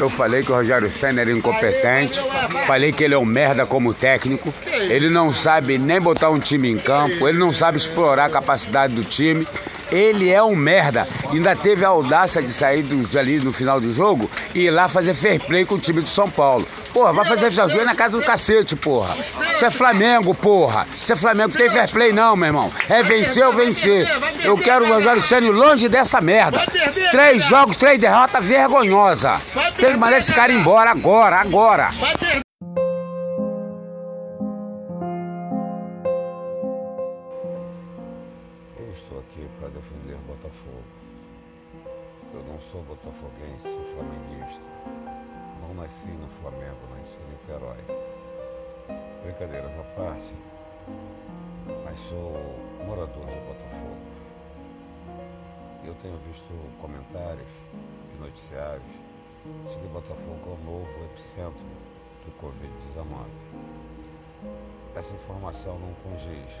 Eu falei que o Rogério Senna era incompetente, falei que ele é um merda como técnico, ele não sabe nem botar um time em campo, ele não sabe explorar a capacidade do time. Ele é um merda. Ainda teve a audácia de sair do, ali no final do jogo e ir lá fazer fair play com o time do São Paulo. Porra, vai fazer fair play na casa do cacete, porra. Isso é Flamengo, porra. Isso é Flamengo, não tem fair play não, meu irmão. É vencer ou vencer. Eu quero o Rogério Senna longe dessa merda. Três jogos, três derrotas vergonhosa. Tem que mandar esse cara embora agora, agora. Nasci no Flamengo, nasci em Niterói. Brincadeiras à parte, mas sou morador de Botafogo. Eu tenho visto comentários e noticiários de que Botafogo é o novo epicentro do Covid-19. Essa informação não condiz.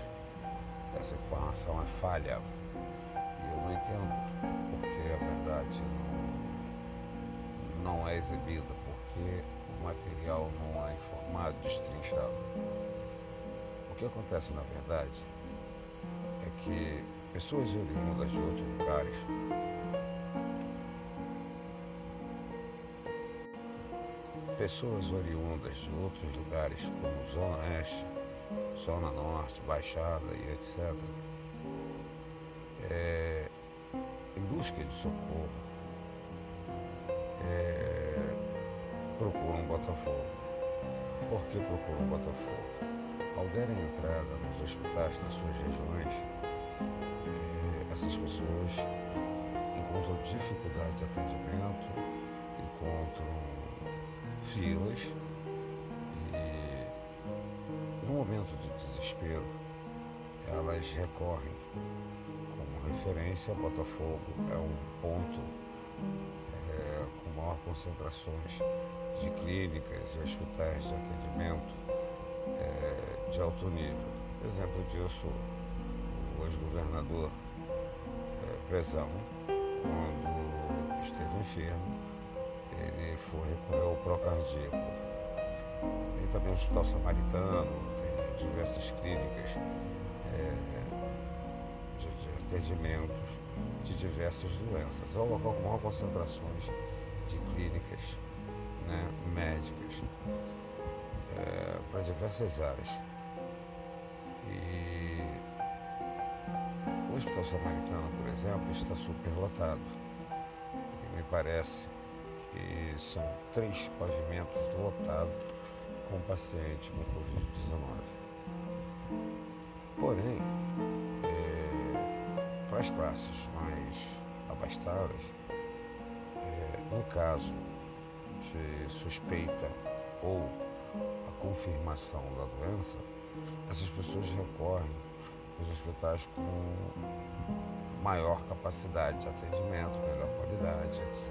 Essa informação é falha. E eu não entendo porque a verdade não, não é exibida, porque o material não é informado, destrinchado. O que acontece na verdade é que pessoas oriundas de outros lugares pessoas oriundas de outros lugares como Zona Oeste, Zona Norte, Baixada e etc., é, em busca de socorro, é, procuram Botafogo. Por que procuram Botafogo? Ao derem entrada nos hospitais nas suas regiões, é, essas pessoas encontram dificuldade de atendimento, encontram filas e no momento de desespero elas recorrem como referência Botafogo é um ponto é, com maior concentrações de clínicas e hospitais de atendimento é, de alto nível. Exemplo disso, o ex-governador é, Pezão, quando esteve enfermo, ele foi recorrer ao Procardíaco. Tem também o Hospital Samaritano, tem diversas clínicas é, de, de, atendimentos de diversas doenças. É o local com maior concentrações de clínicas né, médicas é, para diversas áreas. E o Hospital Samaritano, por exemplo, está superlotado. E me parece que são três pavimentos lotados com paciente com Covid-19. Porém, é, para as classes mais abastadas, é, no caso de suspeita ou a confirmação da doença, essas pessoas recorrem aos hospitais com maior capacidade de atendimento, melhor qualidade, etc.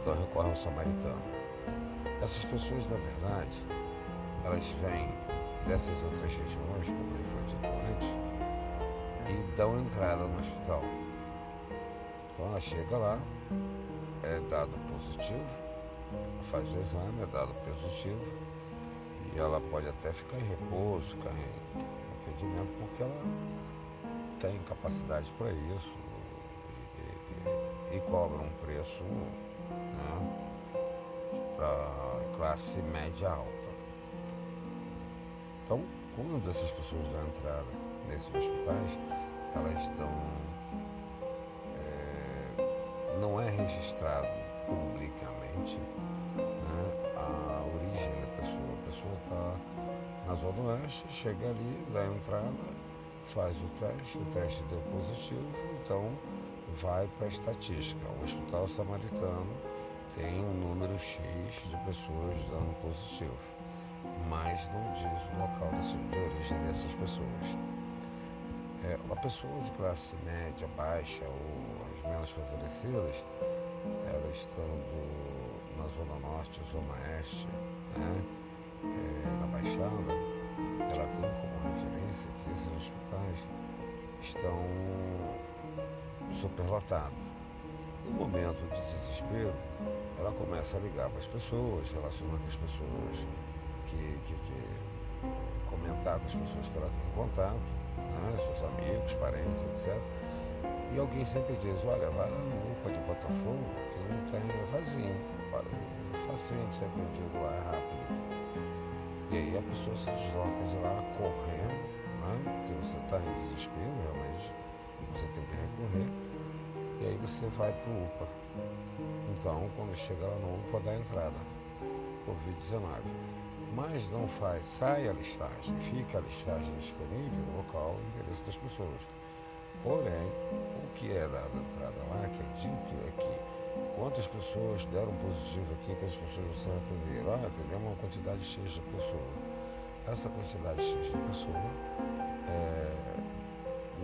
Então recorre ao samaritano. Essas pessoas, na verdade, elas vêm dessas outras regiões, como ele foi dito antes, e dão entrada no hospital. Então ela chega lá, é dado positivo, faz o exame, é dado positivo, e ela pode até ficar em repouso, ficar em atendimento, porque ela tem capacidade para isso e, e, e cobra um preço né, para classe média alta. Então, quando essas pessoas entrada nesses hospitais, elas estão. Não é registrado publicamente né, a origem da pessoa. A pessoa está na Zona Oeste, chega ali, dá entrada, faz o teste, o teste deu positivo, então vai para a estatística. O Hospital Samaritano tem um número X de pessoas dando positivo, mas não diz o local de origem dessas pessoas. É, a pessoa de classe média, baixa ou as menos favorecidas, elas estando na Zona Norte, Zona Oeste, né, é, na Baixada, ela tem como referência que esses hospitais estão superlotado. No momento de desespero, ela começa a ligar para as pessoas, relacionar com as pessoas, que, que, que comentar com as pessoas que ela tem contato, seus amigos, parentes, etc. E alguém sempre diz, olha, vai lá no UPA de Botafogo, que não tem é vazio, facinho de ser atendido lá, é rápido. E aí a pessoa se desloca de lá correndo, né? porque você está em desespero realmente, você tem que recorrer, e aí você vai para o UPA. Então, quando chega lá no UPA, dá entrada, Covid-19. Mas não faz, sai a listagem, fica a listagem disponível no local e endereço das pessoas. Porém, o que é dado entrada lá, que é dito, é que quantas pessoas deram positivo aqui, quantas pessoas você atender? Ah, atendemos uma quantidade X de pessoas. Essa quantidade X de pessoas é,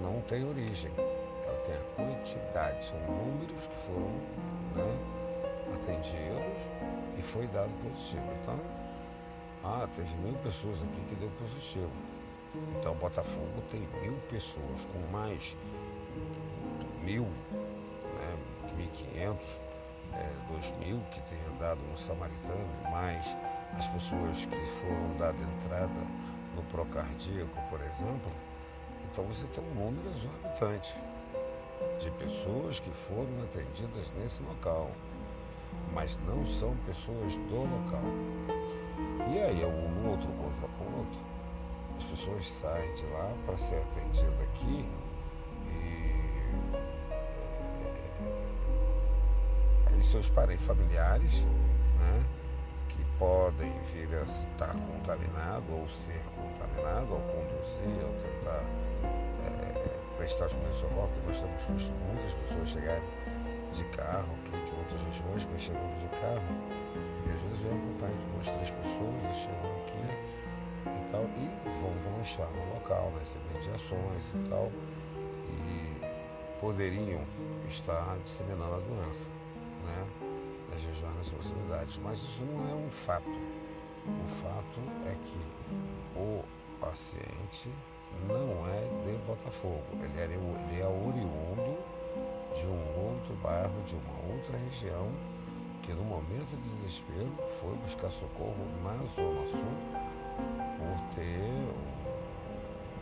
não tem origem, ela tem a quantidade, são números que foram né, atendidos e foi dado positivo. Então, ah, teve mil pessoas aqui que deu positivo. Então Botafogo tem mil pessoas, com mais mil, né, 1.500, é, dois mil que tem andado no Samaritano, mais as pessoas que foram dadas entrada no Procardíaco, por exemplo. Então você tem um número exorbitante de pessoas que foram atendidas nesse local, mas não são pessoas do local. E aí, um outro contraponto, as pessoas saem de lá para ser atendidas aqui e é, aí seus parentes familiares, né, que podem vir a estar contaminado ou ser contaminado, ao conduzir, ao tentar é, prestar os primeiros socorros, que nós temos visto muitas pessoas chegarem de carro aqui de outras regiões, mas chegando de carro, às vezes vem acompanhado de duas, três pessoas e chegam aqui e tal, e vão, vão estar no local, nas imediações e tal, e poderiam estar disseminando a doença, né? Nas regiões, nas proximidades. Mas isso não é um fato. O fato é que o paciente não é de Botafogo, ele é, ele é oriundo de um outro bairro, de uma outra região, que no momento de desespero foi buscar socorro na Zona Sul por ter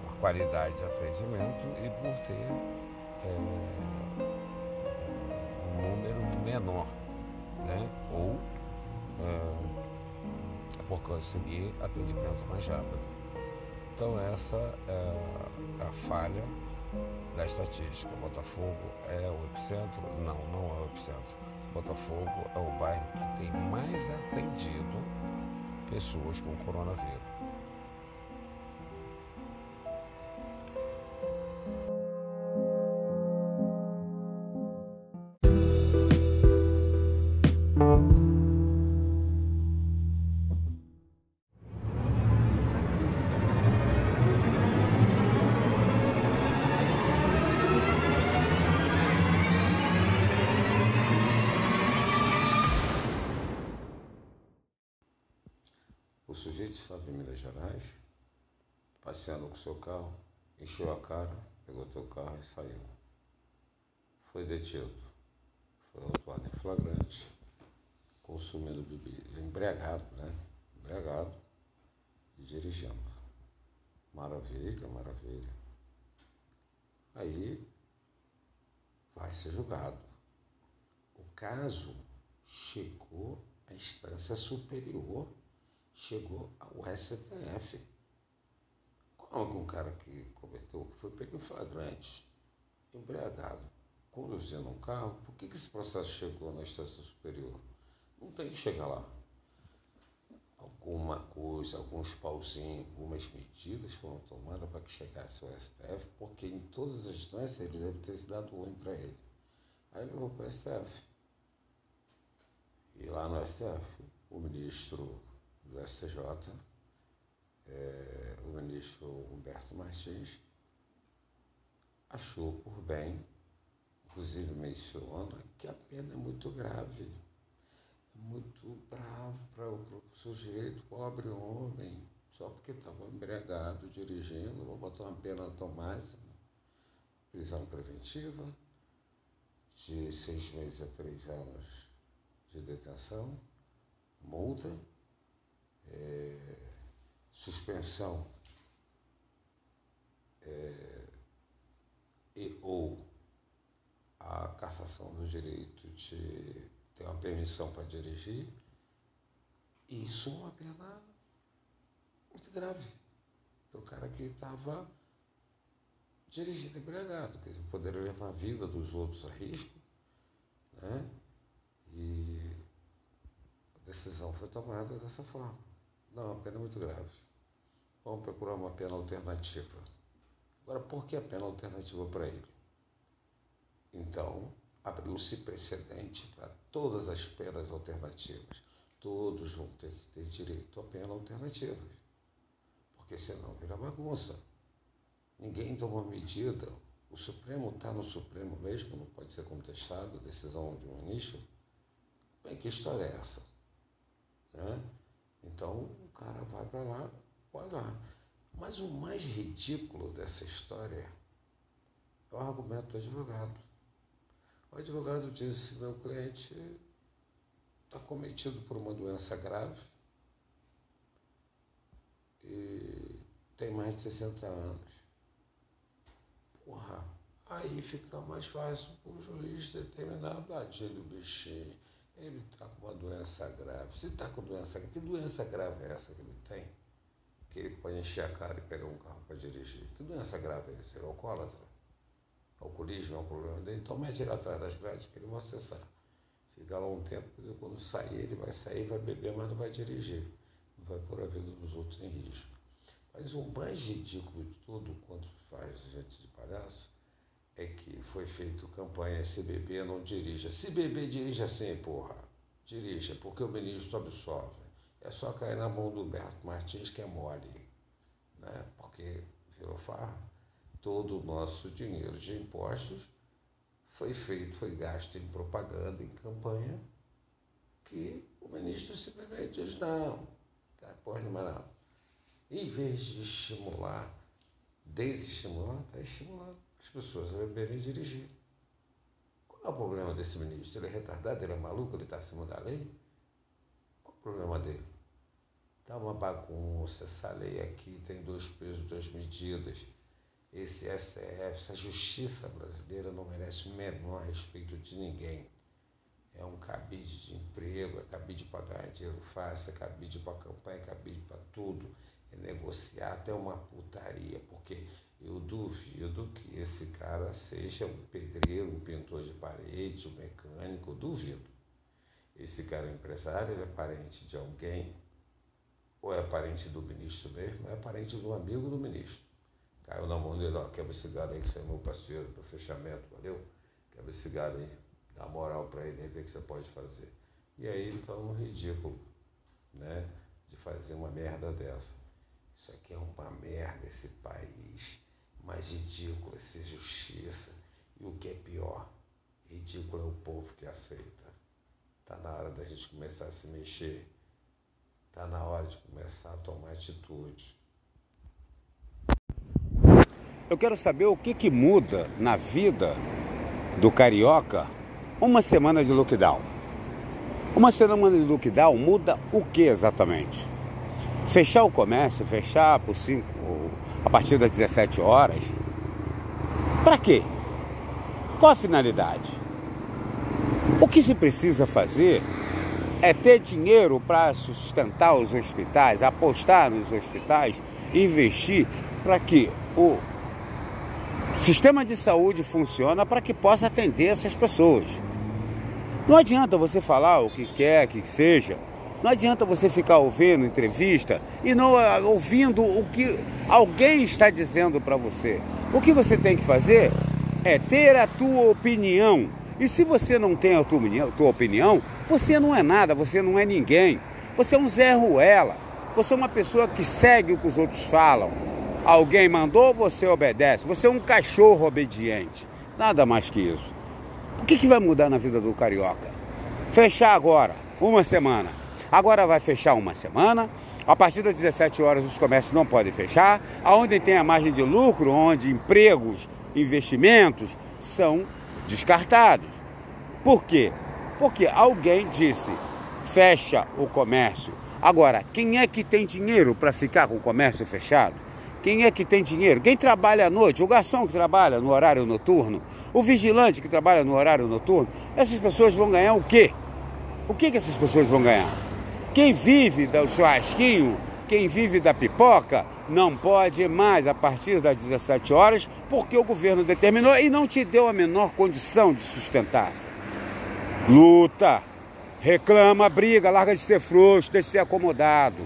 uma qualidade de atendimento e por ter é, um número menor, né? ou é, por conseguir atendimento mais rápido. Então essa é a falha da estatística. Botafogo é o epicentro? Não, não é o epicentro. Botafogo é o bairro que tem mais atendido pessoas com coronavírus. Estava em Minas Gerais, passeando com seu carro, encheu a cara, pegou teu carro e saiu. Foi detido. Foi autuado em flagrante, consumindo bebida, embriagado, né? Embriagado e dirigindo. Maravilha, maravilha. Aí vai ser julgado. O caso chegou à instância superior chegou ao STF. Como um cara que cometeu, que foi pego em flagrante, embriagado, conduzindo um carro, por que, que esse processo chegou na instância superior? Não tem que chegar lá. Alguma coisa, alguns pauzinhos, algumas medidas foram tomadas para que chegasse ao STF, porque em todas as instâncias ele deve ter se dado ruim para ele. Aí levou para o STF. E lá no STF, o ministro do STJ, é, o ministro Humberto Martins achou por bem, inclusive menciona, que a pena é muito grave, é muito bravo para o sujeito, pobre homem, só porque estava embriagado dirigindo, vou botar uma pena tão máxima, prisão preventiva, de seis meses a três anos de detenção, multa, é, suspensão é, e ou a cassação do direito de ter uma permissão para dirigir, isso é uma pena muito grave. O cara que estava dirigindo embriagado, que poderia levar a vida dos outros a risco, né? E a decisão foi tomada dessa forma. Não, uma pena muito grave. Vamos procurar uma pena alternativa. Agora, por que a pena alternativa para ele? Então, abriu-se precedente para todas as penas alternativas. Todos vão ter que ter direito a pena alternativa. Porque senão vira bagunça. Ninguém tomou medida. O Supremo está no Supremo mesmo, não pode ser contestado, decisão de um ministro. Bem, que história é essa? Né? Então o cara vai para lá, vai lá. Mas o mais ridículo dessa história é o argumento do advogado. O advogado disse: meu cliente está cometido por uma doença grave e tem mais de 60 anos. Porra, aí fica mais fácil para o juiz determinar, tadinho do bichinho, ele está com uma doença grave. Se está com doença grave, que doença grave é essa que ele tem? Que ele pode encher a cara e pegar um carro para dirigir. Que doença grave é essa? Ele é alcoólatra? Alcoolismo é um problema dele? Então mete ele atrás das grades que ele vai acessar. Fica lá um tempo, quando sair, ele vai sair, vai beber, mas não vai dirigir. Não vai pôr a vida dos outros em risco. Mas o mais ridículo de tudo, quando faz gente de palhaço, é que foi feito campanha se beber não dirija. Se beber, dirija sim, porra. Dirija, porque o ministro absolve. É só cair na mão do Berto Martins que é mole. Né? Porque virou farra. Todo o nosso dinheiro de impostos foi feito, foi gasto em propaganda, em campanha, que o ministro simplesmente diz, não, tá, porra nenhuma não em vez de estimular, desestimular, está estimulando as pessoas a beberem e dirigir. Qual é o problema desse ministro? Ele é retardado, ele é maluco, ele está acima da lei? Qual é o problema dele? Está uma bagunça, essa lei aqui tem dois pesos, duas medidas. Esse STF, essa justiça brasileira não merece o menor respeito de ninguém. É um cabide de emprego, é cabide para ganhar dinheiro fácil, é cabide para campanha, é cabide para tudo negociar até uma putaria, porque eu duvido que esse cara seja um pedreiro, um pintor de parede, um mecânico, duvido. Esse cara é empresário, ele é parente de alguém, ou é parente do ministro mesmo, é parente do amigo do ministro. Caiu na mão dele, ó, quebra esse gado aí que você é meu parceiro para fechamento, valeu? Quebra esse gado aí, dá moral para ele, ver o que você pode fazer. E aí ele tá um ridículo, né? De fazer uma merda dessa. Isso aqui é uma merda, esse país. Mais ridículo essa justiça. E o que é pior, ridículo é o povo que aceita. Está na hora da gente começar a se mexer. Está na hora de começar a tomar atitude. Eu quero saber o que, que muda na vida do carioca uma semana de lockdown. Uma semana de lockdown muda o que exatamente? Fechar o comércio, fechar por 5, a partir das 17 horas. Para quê? Qual a finalidade? O que se precisa fazer é ter dinheiro para sustentar os hospitais, apostar nos hospitais, investir para que o sistema de saúde funcione para que possa atender essas pessoas. Não adianta você falar o que quer que seja, não adianta você ficar ouvindo entrevista e não ah, ouvindo o que alguém está dizendo para você. O que você tem que fazer é ter a tua opinião. E se você não tem a tua opinião, tua opinião, você não é nada, você não é ninguém. Você é um Zé Ruela. Você é uma pessoa que segue o que os outros falam. Alguém mandou, você obedece. Você é um cachorro obediente. Nada mais que isso. O que, que vai mudar na vida do carioca? Fechar agora, uma semana. Agora vai fechar uma semana. A partir das 17 horas os comércios não podem fechar. Aonde tem a margem de lucro, onde empregos, investimentos são descartados. Por quê? Porque alguém disse: fecha o comércio. Agora, quem é que tem dinheiro para ficar com o comércio fechado? Quem é que tem dinheiro? Quem trabalha à noite? O garçom que trabalha no horário noturno? O vigilante que trabalha no horário noturno? Essas pessoas vão ganhar o quê? O que, que essas pessoas vão ganhar? Quem vive do churrasquinho, quem vive da pipoca, não pode mais a partir das 17 horas, porque o governo determinou e não te deu a menor condição de sustentar-se. Luta, reclama, briga, larga de ser frouxo, de ser acomodado.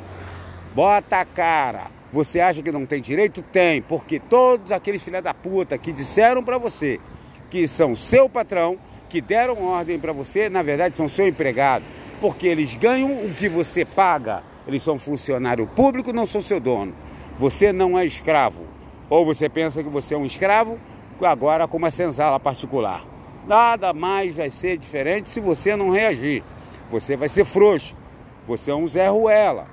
Bota a cara. Você acha que não tem direito? Tem, porque todos aqueles filha da puta que disseram para você que são seu patrão, que deram ordem para você, na verdade são seu empregado, porque eles ganham o que você paga. Eles são funcionário público, não são seu dono. Você não é escravo. Ou você pensa que você é um escravo, agora com uma senzala particular. Nada mais vai ser diferente se você não reagir. Você vai ser frouxo. Você é um Zé Ruela.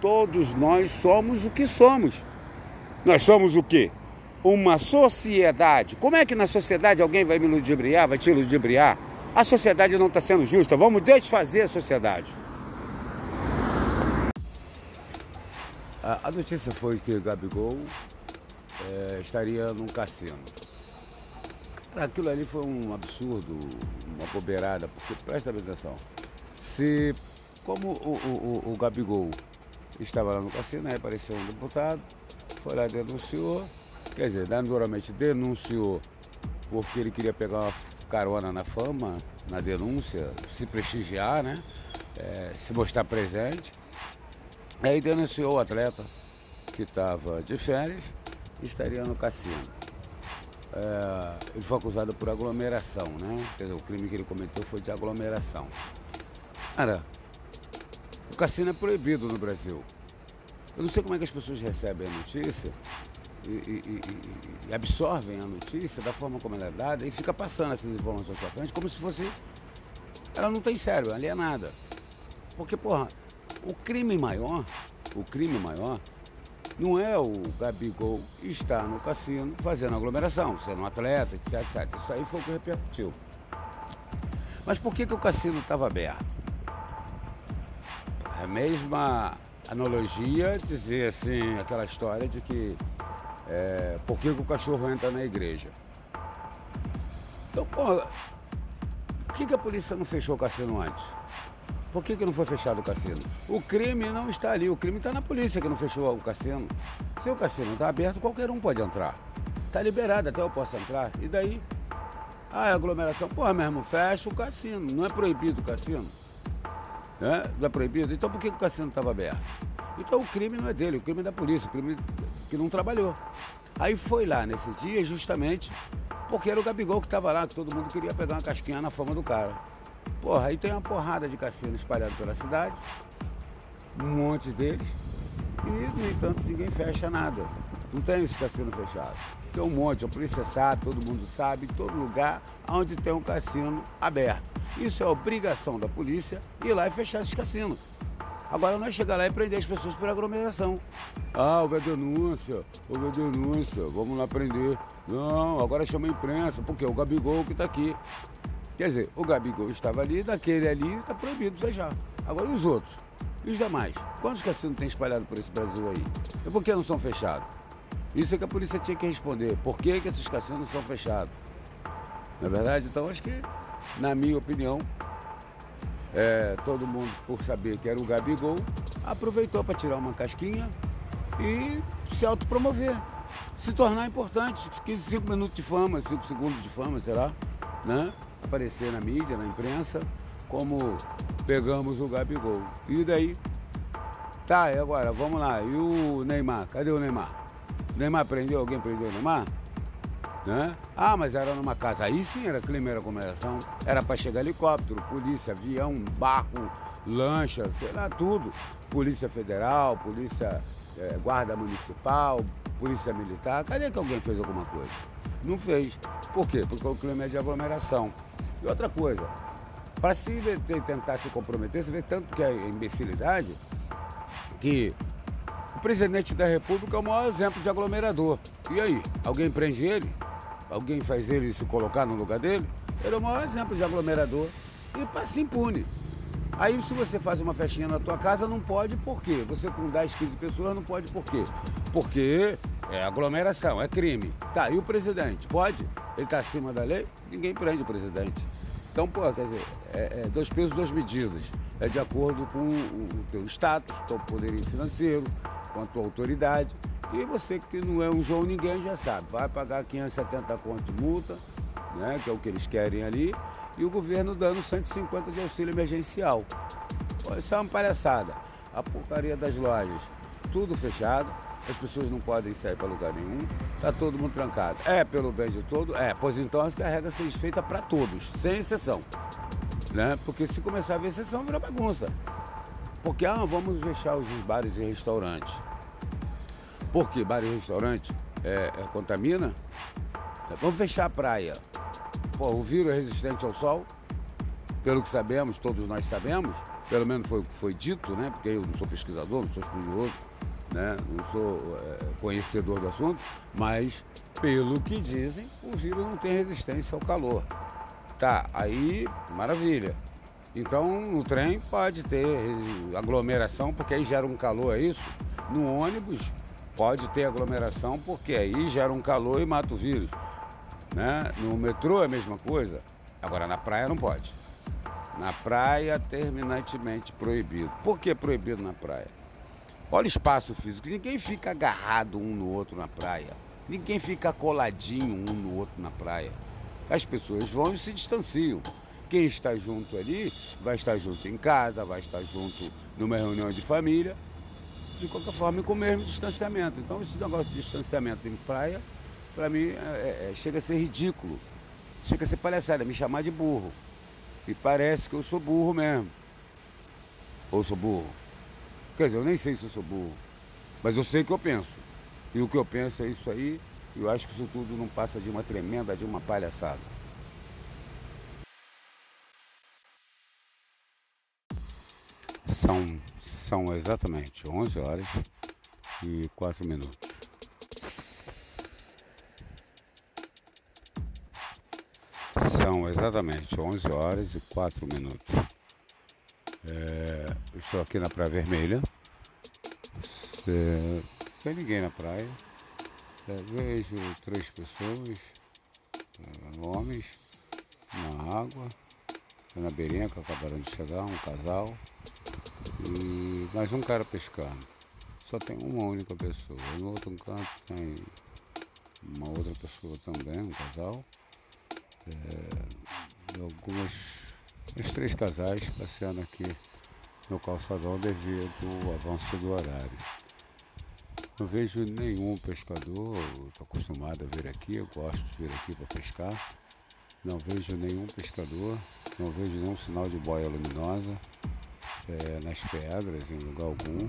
Todos nós somos o que somos. Nós somos o quê? Uma sociedade. Como é que na sociedade alguém vai me ludibriar, vai te ludibriar? A sociedade não está sendo justa. Vamos desfazer a sociedade. A notícia foi que Gabigol é, estaria num cassino. Cara, aquilo ali foi um absurdo, uma bobeirada, porque presta atenção. Se, como o, o, o Gabigol estava lá no cassino, aí apareceu um deputado, foi lá e denunciou, quer dizer, naturalmente denunciou porque ele queria pegar uma carona na fama, na denúncia, se prestigiar, né? É, se mostrar presente. Aí denunciou o atleta que estava de férias e estaria no cassino. É, ele foi acusado por aglomeração, né? Quer dizer, o crime que ele cometeu foi de aglomeração. Cara, o cassino é proibido no Brasil. Eu não sei como é que as pessoas recebem a notícia e, e, absorvem a notícia da forma como ela é dada e fica passando essas informações para frente como se fosse. Ela não tem cérebro, ali é nada. Porque, porra, o crime maior, o crime maior, não é o Gabigol estar no cassino fazendo aglomeração, sendo um atleta, etc, etc. Isso aí foi o que repercutiu. Mas por que, que o cassino estava aberto? É a mesma analogia dizer assim, aquela história de que é, por que, que o cachorro entra na igreja? Então, porra, por que, que a polícia não fechou o cassino antes? Por que, que não foi fechado o cassino? O crime não está ali, o crime está na polícia que não fechou o cassino. Se o cassino está aberto, qualquer um pode entrar. Está liberado, até eu posso entrar. E daí? Ah, é aglomeração. Porra, mesmo, fecha o cassino. Não é proibido o cassino? Né? Não é proibido? Então por que, que o cassino estava aberto? Então o crime não é dele, o crime é da polícia, o crime que não trabalhou. Aí foi lá nesse dia justamente porque era o Gabigol que estava lá, que todo mundo queria pegar uma casquinha na fama do cara. Porra, aí tem uma porrada de cassino espalhado pela cidade, um monte deles, e no entanto ninguém fecha nada. Não tem esse cassino fechado. Tem um monte, a polícia sabe, todo mundo sabe, todo lugar onde tem um cassino aberto. Isso é obrigação da polícia ir lá e fechar esses cassinos. Agora é chegar lá e prender as pessoas por aglomeração. Ah, houve a denúncia, houve a denúncia, vamos lá prender. Não, agora chama a imprensa, porque é o Gabigol que está aqui. Quer dizer, o Gabigol estava ali, daquele ali está proibido fechar. Agora e os outros? E os demais? Quantos cassinos tem espalhado por esse Brasil aí? E por que não são fechados? Isso é que a polícia tinha que responder. Por que, que esses cassinos são fechados? Na é verdade, então acho que, na minha opinião, é, todo mundo, por saber que era o Gabigol, aproveitou para tirar uma casquinha e se autopromover, se tornar importante. 15, 5 minutos de fama, 5 segundos de fama, será? Né? aparecer na mídia, na imprensa, como pegamos o Gabigol. E daí? Tá, e agora, vamos lá. E o Neymar? Cadê o Neymar? O Neymar prendeu? Alguém prendeu o Neymar? Né? Ah, mas era numa casa. Aí sim era crime, era comemoração. Era para chegar helicóptero, polícia, avião, barco, lancha, sei lá, tudo. Polícia Federal, Polícia é, Guarda Municipal, Polícia Militar. Cadê que alguém fez alguma coisa? Não fez. Por quê? Porque o crime é de aglomeração. E outra coisa, para se tentar se comprometer, você vê tanto que é imbecilidade que o presidente da República é o maior exemplo de aglomerador. E aí? Alguém prende ele? Alguém faz ele se colocar no lugar dele? Ele é o maior exemplo de aglomerador e passa impune. Aí se você faz uma festinha na tua casa, não pode por quê? Você com 10, 15 pessoas não pode por quê? Porque é aglomeração, é crime. Tá, e o presidente? Pode? Ele tá acima da lei? Ninguém prende o presidente. Então, pô, quer dizer, é, é dois pesos, duas medidas. É de acordo com o, o teu status, teu poder financeiro, com a tua autoridade. E você que não é um João ninguém já sabe, vai pagar 570 conto de multa, né, que é o que eles querem ali, e o governo dando 150 de auxílio emergencial. Isso é uma palhaçada. A porcaria das lojas, tudo fechado, as pessoas não podem sair para lugar nenhum, está todo mundo trancado. É pelo bem de todo? É, pois então acho que a regra seja feita para todos, sem exceção. Né? Porque se começar a haver exceção, vira bagunça. Porque, ah, vamos fechar os bares e restaurantes. Por que bar e restaurante é, é, contamina? Vamos fechar a praia. Pô, o vírus é resistente ao sol, pelo que sabemos, todos nós sabemos, pelo menos foi o que foi dito, né? Porque eu não sou pesquisador, não sou estudioso, né? não sou é, conhecedor do assunto, mas pelo que dizem, o vírus não tem resistência ao calor. Tá, aí maravilha. Então no trem pode ter aglomeração, porque aí gera um calor, é isso? No ônibus pode ter aglomeração, porque aí gera um calor e mata o vírus. Né? No metrô é a mesma coisa. Agora na praia não pode. Na praia, terminantemente proibido. Por que proibido na praia? Olha o espaço físico. Ninguém fica agarrado um no outro na praia. Ninguém fica coladinho um no outro na praia. As pessoas vão e se distanciam. Quem está junto ali vai estar junto em casa, vai estar junto numa reunião de família, de qualquer forma com o mesmo distanciamento. Então esse negócio de distanciamento em praia, para mim, é, é, é, chega a ser ridículo. Chega a ser palhaçada, me chamar de burro. E parece que eu sou burro mesmo. Ou sou burro. Quer dizer, eu nem sei se eu sou burro, mas eu sei o que eu penso. E o que eu penso é isso aí, e eu acho que isso tudo não passa de uma tremenda, de uma palhaçada. São, são exatamente 11 horas e 4 minutos. São exatamente 11 horas e 4 minutos. É, estou aqui na Praia Vermelha. É, tem ninguém na praia. É, vejo três pessoas, é, homens, na água, na beirinha que acabaram de chegar, um casal. E mais um cara pescando. Só tem uma única pessoa. No outro canto tem uma outra pessoa também, um casal. É, algumas três casais passeando aqui no calçadão devido ao avanço do horário. Não vejo nenhum pescador, estou acostumado a vir aqui, eu gosto de vir aqui para pescar. Não vejo nenhum pescador, não vejo nenhum sinal de boia luminosa é, nas pedras, em lugar algum.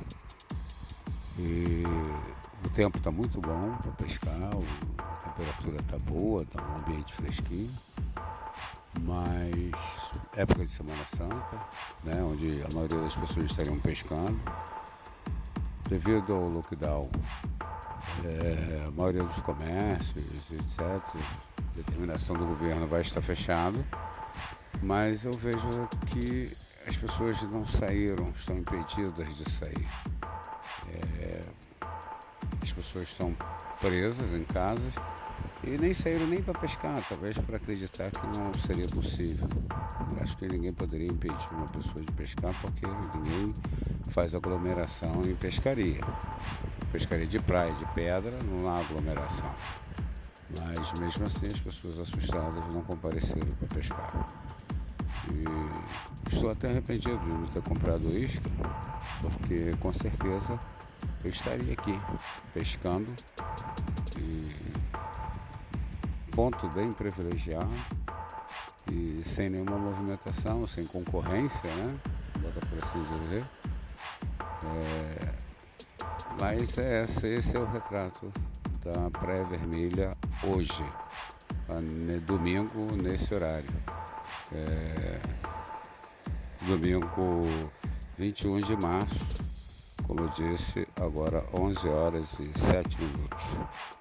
E o tempo está muito bom para pescar, a temperatura está boa, está um ambiente fresquinho mas época de Semana Santa, né, onde a maioria das pessoas estariam pescando. Devido ao lockdown, é, a maioria dos comércios, etc., determinação do governo vai estar fechado, mas eu vejo que as pessoas não saíram, estão impedidas de sair. É, as pessoas estão presas em casas e nem saíram nem para pescar, talvez para acreditar que não seria possível. Acho que ninguém poderia impedir uma pessoa de pescar porque ninguém faz aglomeração em pescaria. Pescaria de praia, de pedra, não há aglomeração. Mas mesmo assim as pessoas assustadas não compareceram para pescar. E estou até arrependido de não ter comprado isca, porque com certeza eu estaria aqui pescando e ponto bem privilegiado e sem nenhuma movimentação, sem concorrência, né? Bota por assim dizer. É, mas é, esse é o retrato da Praia Vermelha hoje, domingo nesse horário. É, domingo 21 de março, como disse, agora 11 horas e 7 minutos.